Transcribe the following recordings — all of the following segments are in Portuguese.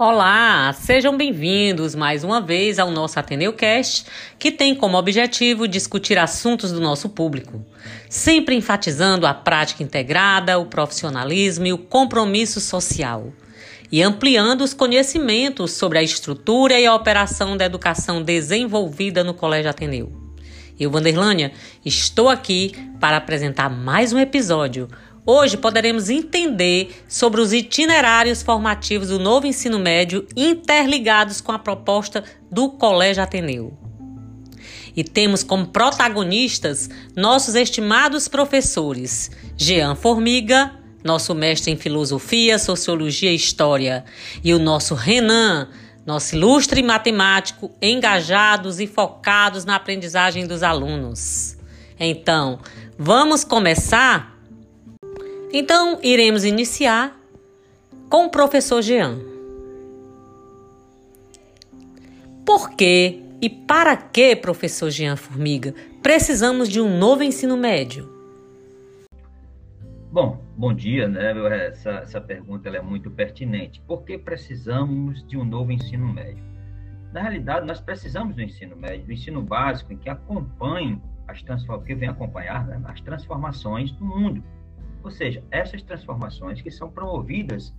Olá, sejam bem-vindos mais uma vez ao nosso Ateneu Cast, que tem como objetivo discutir assuntos do nosso público, sempre enfatizando a prática integrada, o profissionalismo e o compromisso social, e ampliando os conhecimentos sobre a estrutura e a operação da educação desenvolvida no Colégio Ateneu. Eu, Vanderlânia, estou aqui para apresentar mais um episódio Hoje poderemos entender sobre os itinerários formativos do novo ensino médio interligados com a proposta do Colégio Ateneu. E temos como protagonistas nossos estimados professores Jean Formiga, nosso mestre em filosofia, sociologia e história, e o nosso Renan, nosso ilustre matemático, engajados e focados na aprendizagem dos alunos. Então, vamos começar? Então, iremos iniciar com o professor Jean. Por que e para que, professor Jean Formiga, precisamos de um novo ensino médio? Bom, bom dia, né? Essa, essa pergunta é muito pertinente. Por que precisamos de um novo ensino médio? Na realidade, nós precisamos do ensino médio, do ensino básico, que acompanhe as transformações, que vem acompanhar né, as transformações do mundo ou seja, essas transformações que são promovidas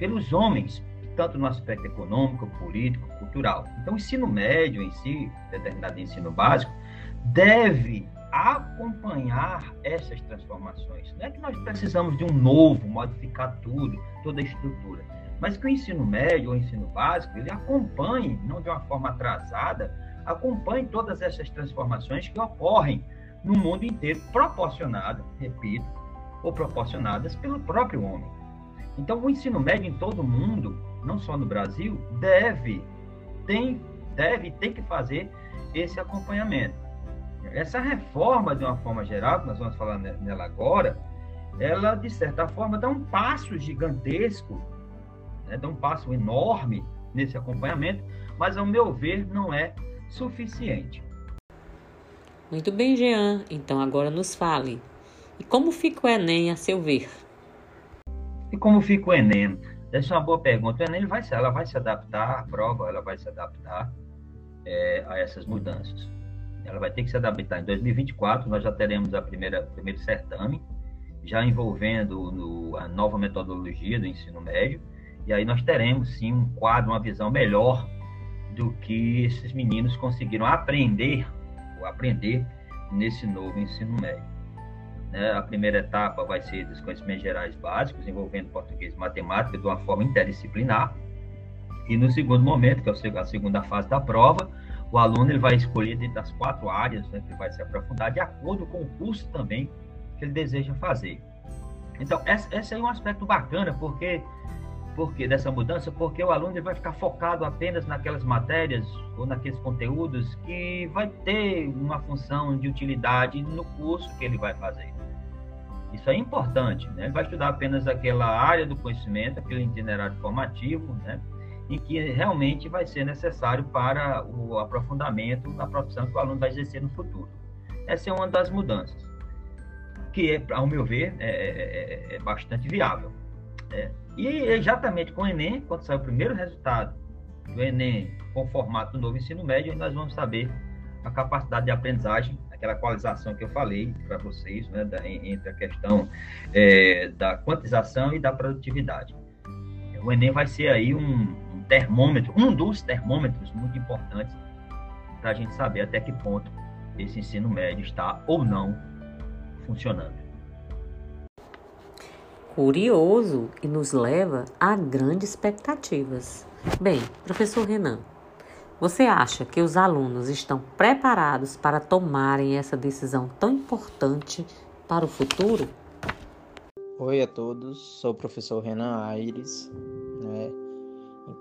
pelos homens, tanto no aspecto econômico, político, cultural. Então, o ensino médio em si, determinado ensino básico, deve acompanhar essas transformações. Não é que nós precisamos de um novo, modificar tudo, toda a estrutura, mas que o ensino médio ou ensino básico, ele acompanhe, não de uma forma atrasada, acompanhe todas essas transformações que ocorrem no mundo inteiro, proporcionada, repito, ou proporcionadas pelo próprio homem. Então, o ensino médio em todo o mundo, não só no Brasil, deve, tem, deve ter que fazer esse acompanhamento. Essa reforma, de uma forma geral, que nós vamos falar nela agora, ela, de certa forma, dá um passo gigantesco, né, dá um passo enorme nesse acompanhamento, mas, ao meu ver, não é suficiente. Muito bem, Jean. Então, agora nos fale e como fica o Enem a seu ver? E como fica o Enem? Essa é uma boa pergunta. O Enem vai, ela vai se adaptar, a prova ela vai se adaptar é, a essas mudanças. Ela vai ter que se adaptar. Em 2024, nós já teremos a primeira primeiro certame, já envolvendo no, a nova metodologia do ensino médio, e aí nós teremos sim um quadro, uma visão melhor do que esses meninos conseguiram aprender ou aprender nesse novo ensino médio. Né? A primeira etapa vai ser dos conhecimentos gerais básicos, envolvendo português e matemática de uma forma interdisciplinar. E no segundo momento, que é a segunda fase da prova, o aluno ele vai escolher dentro das quatro áreas né, que vai se aprofundar, de acordo com o curso também que ele deseja fazer. Então, esse é um aspecto bacana, porque porque dessa mudança, porque o aluno vai ficar focado apenas naquelas matérias ou naqueles conteúdos que vai ter uma função de utilidade no curso que ele vai fazer. Isso é importante, né? Ele vai estudar apenas aquela área do conhecimento, aquele itinerário formativo, né? Em que realmente vai ser necessário para o aprofundamento da profissão que o aluno vai exercer no futuro. Essa é uma das mudanças, que, é, ao meu ver, é, é, é, é bastante viável. Né? E exatamente com o Enem, quando sair o primeiro resultado do Enem com o formato do novo ensino médio, nós vamos saber a capacidade de aprendizagem aquela equalização que eu falei para vocês, né, da, entre a questão é, da quantização e da produtividade. O Enem vai ser aí um, um termômetro, um dos termômetros muito importantes para a gente saber até que ponto esse ensino médio está ou não funcionando. Curioso e nos leva a grandes expectativas. Bem, professor Renan, você acha que os alunos estão preparados para tomarem essa decisão tão importante para o futuro? Oi a todos, sou o professor Renan Aires, né,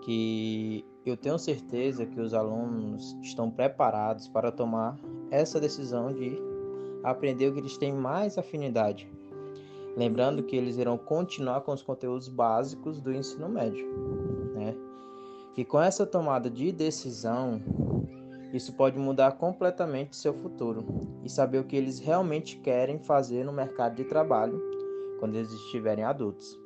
que eu tenho certeza que os alunos estão preparados para tomar essa decisão de aprender o que eles têm mais afinidade. Lembrando que eles irão continuar com os conteúdos básicos do ensino médio, né? E com essa tomada de decisão, isso pode mudar completamente seu futuro e saber o que eles realmente querem fazer no mercado de trabalho quando eles estiverem adultos.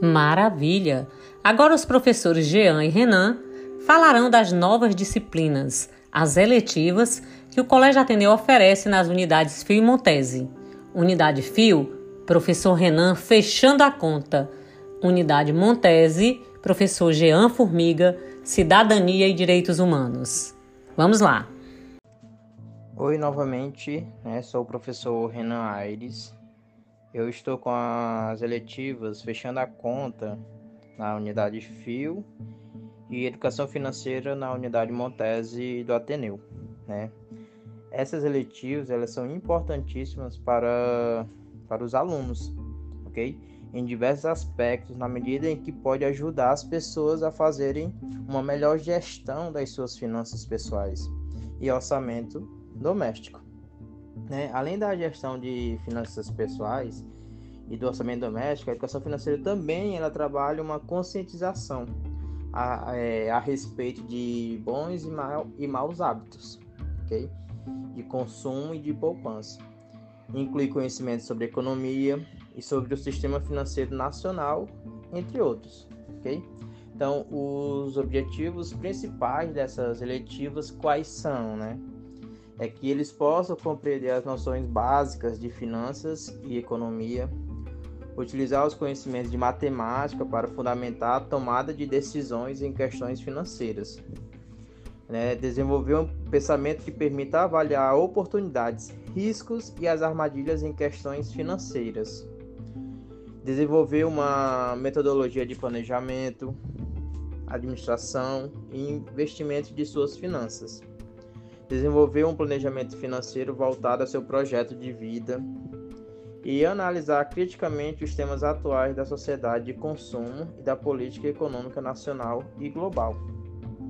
Maravilha! Agora os professores Jean e Renan falarão das novas disciplinas, as eletivas, que o Colégio Ateneu oferece nas unidades Fio e Montese. Unidade Fio, professor Renan fechando a conta. Unidade Montese, professor Jean Formiga, Cidadania e Direitos Humanos. Vamos lá! Oi, novamente, né, sou o professor Renan Aires. Eu estou com as eletivas fechando a conta na unidade Fio e Educação Financeira na unidade Montese do Ateneu, né? Essas eletivas, elas são importantíssimas para, para os alunos, ok? Em diversos aspectos, na medida em que pode ajudar as pessoas a fazerem uma melhor gestão das suas finanças pessoais e orçamento doméstico. Né? Além da gestão de finanças pessoais e do orçamento doméstico, a educação financeira também ela trabalha uma conscientização a, é, a respeito de bons e, mal, e maus hábitos, ok? De consumo e de poupança. Inclui conhecimento sobre economia e sobre o sistema financeiro nacional, entre outros, ok? Então, os objetivos principais dessas eletivas quais são, né? é que eles possam compreender as noções básicas de finanças e economia, utilizar os conhecimentos de matemática para fundamentar a tomada de decisões em questões financeiras, né? desenvolver um pensamento que permita avaliar oportunidades, riscos e as armadilhas em questões financeiras, desenvolver uma metodologia de planejamento, administração e investimento de suas finanças. Desenvolver um planejamento financeiro voltado ao seu projeto de vida. E analisar criticamente os temas atuais da sociedade de consumo e da política econômica nacional e global.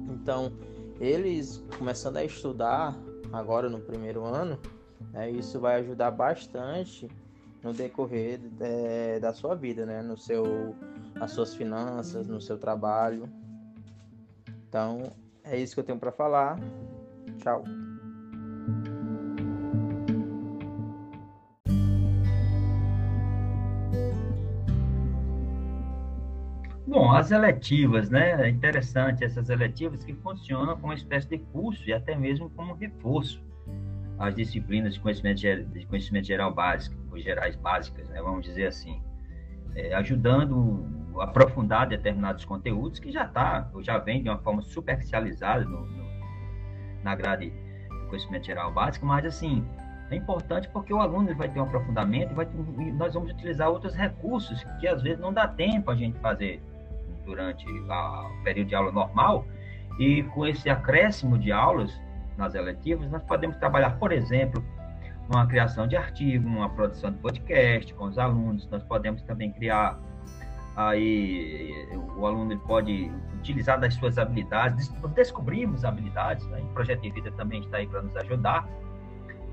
Então, eles começando a estudar agora no primeiro ano, né, isso vai ajudar bastante no decorrer é, da sua vida, né, no seu, nas suas finanças, no seu trabalho. Então, é isso que eu tenho para falar. Tchau. Bom, as eletivas, né? É interessante essas eletivas que funcionam como uma espécie de curso e até mesmo como reforço às disciplinas de conhecimento, de conhecimento geral básico, ou gerais básicas, né? Vamos dizer assim, é, ajudando a aprofundar determinados conteúdos que já ou já vem de uma forma superficializada no, no na grade do conhecimento geral básico, mas assim, é importante porque o aluno vai ter um aprofundamento vai ter, e nós vamos utilizar outros recursos que às vezes não dá tempo a gente fazer durante a, o período de aula normal. E com esse acréscimo de aulas nas eletivas, nós podemos trabalhar, por exemplo, uma criação de artigo, uma produção de podcast com os alunos. Nós podemos também criar aí o aluno pode utilizar das suas habilidades, descobrimos habilidades, né? o projeto de vida também está aí para nos ajudar.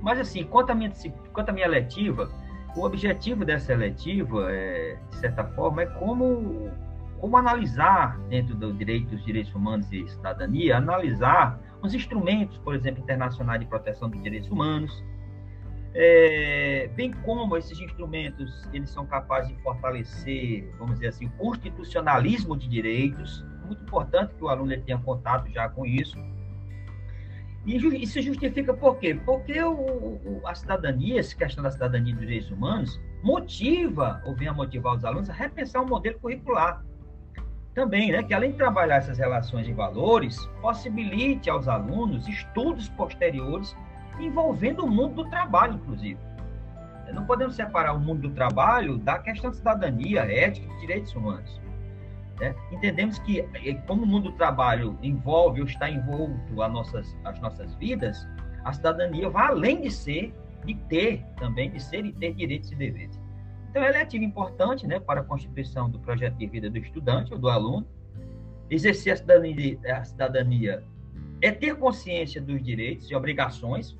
Mas assim, quanto à minha, quanto à minha letiva, o objetivo dessa letiva, é, de certa forma, é como, como analisar dentro do direito dos direitos humanos e cidadania, analisar os instrumentos, por exemplo, internacionais de proteção dos direitos humanos, é, bem como esses instrumentos eles são capazes de fortalecer, vamos dizer assim, o constitucionalismo de direitos. Muito importante que o aluno tenha contato já com isso. E isso justifica por quê? Porque o, o, a cidadania, essa questão da cidadania dos direitos humanos, motiva, ou vem a motivar os alunos a repensar o um modelo curricular. Também, né, que além de trabalhar essas relações de valores, possibilite aos alunos estudos posteriores envolvendo o mundo do trabalho, inclusive. Não podemos separar o mundo do trabalho da questão de cidadania, ética e direitos humanos. Né? Entendemos que, eh, como o mundo do trabalho envolve ou está envolto as nossas, as nossas vidas, a cidadania vai além de ser, de ter também, de ser e ter direitos e deveres. Então, ela é ativa importante né, para a constituição do projeto de vida do estudante ou do aluno. Exercer a cidadania, a cidadania é ter consciência dos direitos e obrigações,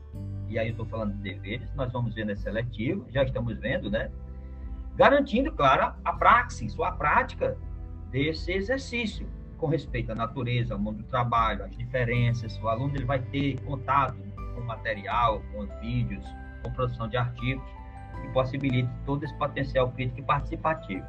e aí eu estou falando de deveres, nós vamos ver nesse seletivo, já estamos vendo, né? Garantindo, claro, a praxis, a prática desse exercício, com respeito à natureza, ao mundo do trabalho, às diferenças. O aluno ele vai ter contato com material, com vídeos, com produção de artigos, que possibilite todo esse potencial crítico e participativo.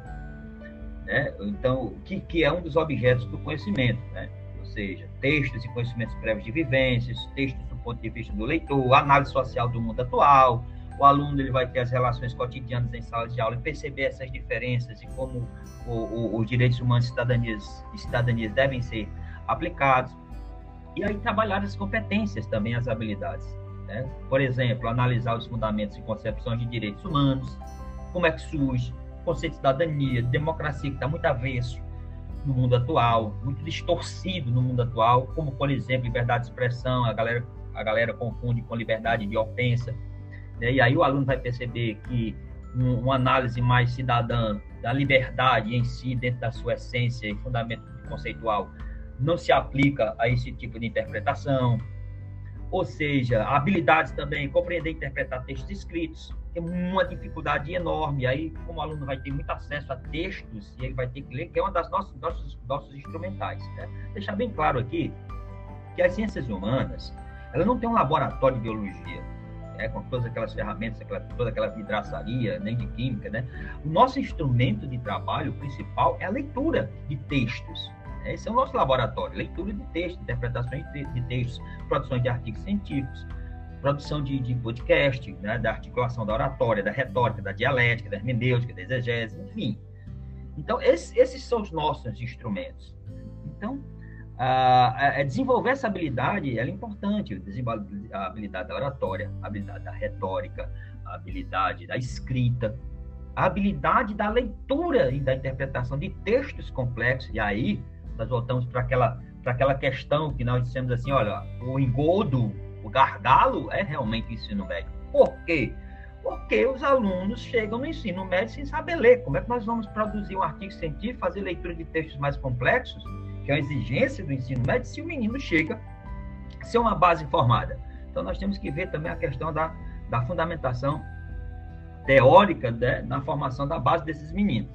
né? Então, que, que é um dos objetos do conhecimento, né? Ou seja, textos e conhecimentos prévios de vivências, textos do ponto de vista do leitor, análise social do mundo atual. O aluno ele vai ter as relações cotidianas em salas de aula e perceber essas diferenças e como o, o, os direitos humanos e cidadanias, cidadanias devem ser aplicados. E aí trabalhar as competências também, as habilidades. Né? Por exemplo, analisar os fundamentos e concepções de direitos humanos, como é que surge, conceito de cidadania, de democracia, que está muito avesso no mundo atual, muito distorcido no mundo atual, como, por exemplo, liberdade de expressão, a galera, a galera confunde com liberdade de ofensa. Né? E aí o aluno vai perceber que um, uma análise mais cidadã da liberdade em si, dentro da sua essência e fundamento conceitual, não se aplica a esse tipo de interpretação. Ou seja, habilidades também, compreender e interpretar textos escritos, tem uma dificuldade enorme. Aí, como o aluno vai ter muito acesso a textos, e ele vai ter que ler, que é uma das nossas nossos, nossos instrumentais. Né? Deixar bem claro aqui que as ciências humanas, ela não tem um laboratório de biologia, né? com todas aquelas ferramentas, aquela, toda aquela vidraçaria, nem de química, né? O nosso instrumento de trabalho principal é a leitura de textos. Esse é o nosso laboratório, leitura de textos, interpretações de, textos, produções de artigos científicos produção de, de podcast, né, da articulação da oratória, da retórica, da dialética, da hermenêutica, da exegese, enfim. Então, esse, esses são os nossos instrumentos. Então, a, a desenvolver essa habilidade é importante, a habilidade da oratória, a habilidade da retórica, a habilidade da escrita, a habilidade da leitura e da interpretação de textos complexos. E aí, nós voltamos para aquela, aquela questão que nós dissemos assim, olha, o engodo o gargalo é realmente o ensino médio. Por quê? Porque os alunos chegam no ensino médio sem saber ler. Como é que nós vamos produzir um artigo científico, fazer leitura de textos mais complexos, que é uma exigência do ensino médio, se o menino chega sem uma base formada? Então, nós temos que ver também a questão da, da fundamentação teórica né, na formação da base desses meninos.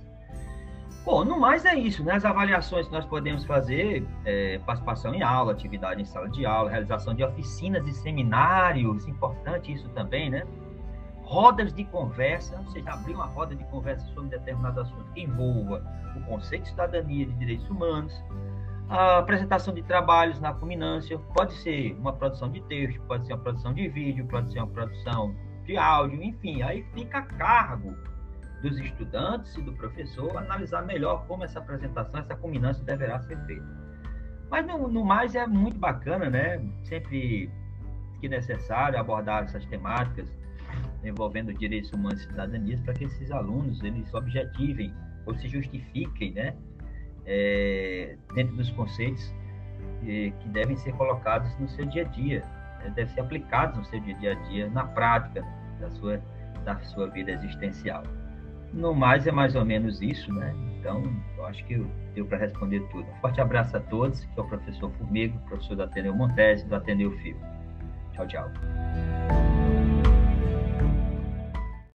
Bom, no mais é isso, né? As avaliações que nós podemos fazer, é, participação em aula, atividade em sala de aula, realização de oficinas e seminários, importante isso também, né? Rodas de conversa, ou seja, abrir uma roda de conversa sobre determinado assunto que envolva o conceito de cidadania de direitos humanos, a apresentação de trabalhos na culminância, pode ser uma produção de texto, pode ser uma produção de vídeo, pode ser uma produção de áudio, enfim, aí fica a cargo dos estudantes e do professor analisar melhor como essa apresentação, essa culminância deverá ser feita. Mas no, no mais é muito bacana, né? Sempre que necessário abordar essas temáticas envolvendo direitos humanos e cidadania para que esses alunos eles objetivem ou se justifiquem, né? É, dentro dos conceitos é, que devem ser colocados no seu dia a dia, né? devem ser aplicados no seu dia a dia, na prática da sua, da sua vida existencial. No mais, é mais ou menos isso, né? Então, eu acho que deu para responder tudo. Um forte abraço a todos, que é o professor Formigo, professor do Ateneu Montese, do Ateneu Fio. Tchau, tchau.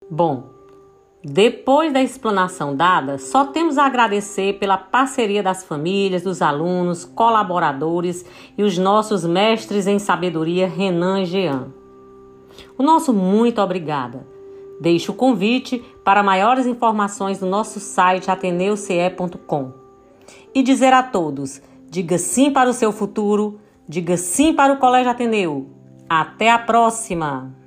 Bom, depois da explanação dada, só temos a agradecer pela parceria das famílias, dos alunos, colaboradores e os nossos mestres em sabedoria, Renan e Jean. O nosso muito obrigada. Deixo o convite para maiores informações no nosso site ateneuce.com. E dizer a todos: diga sim para o seu futuro, diga sim para o Colégio Ateneu. Até a próxima!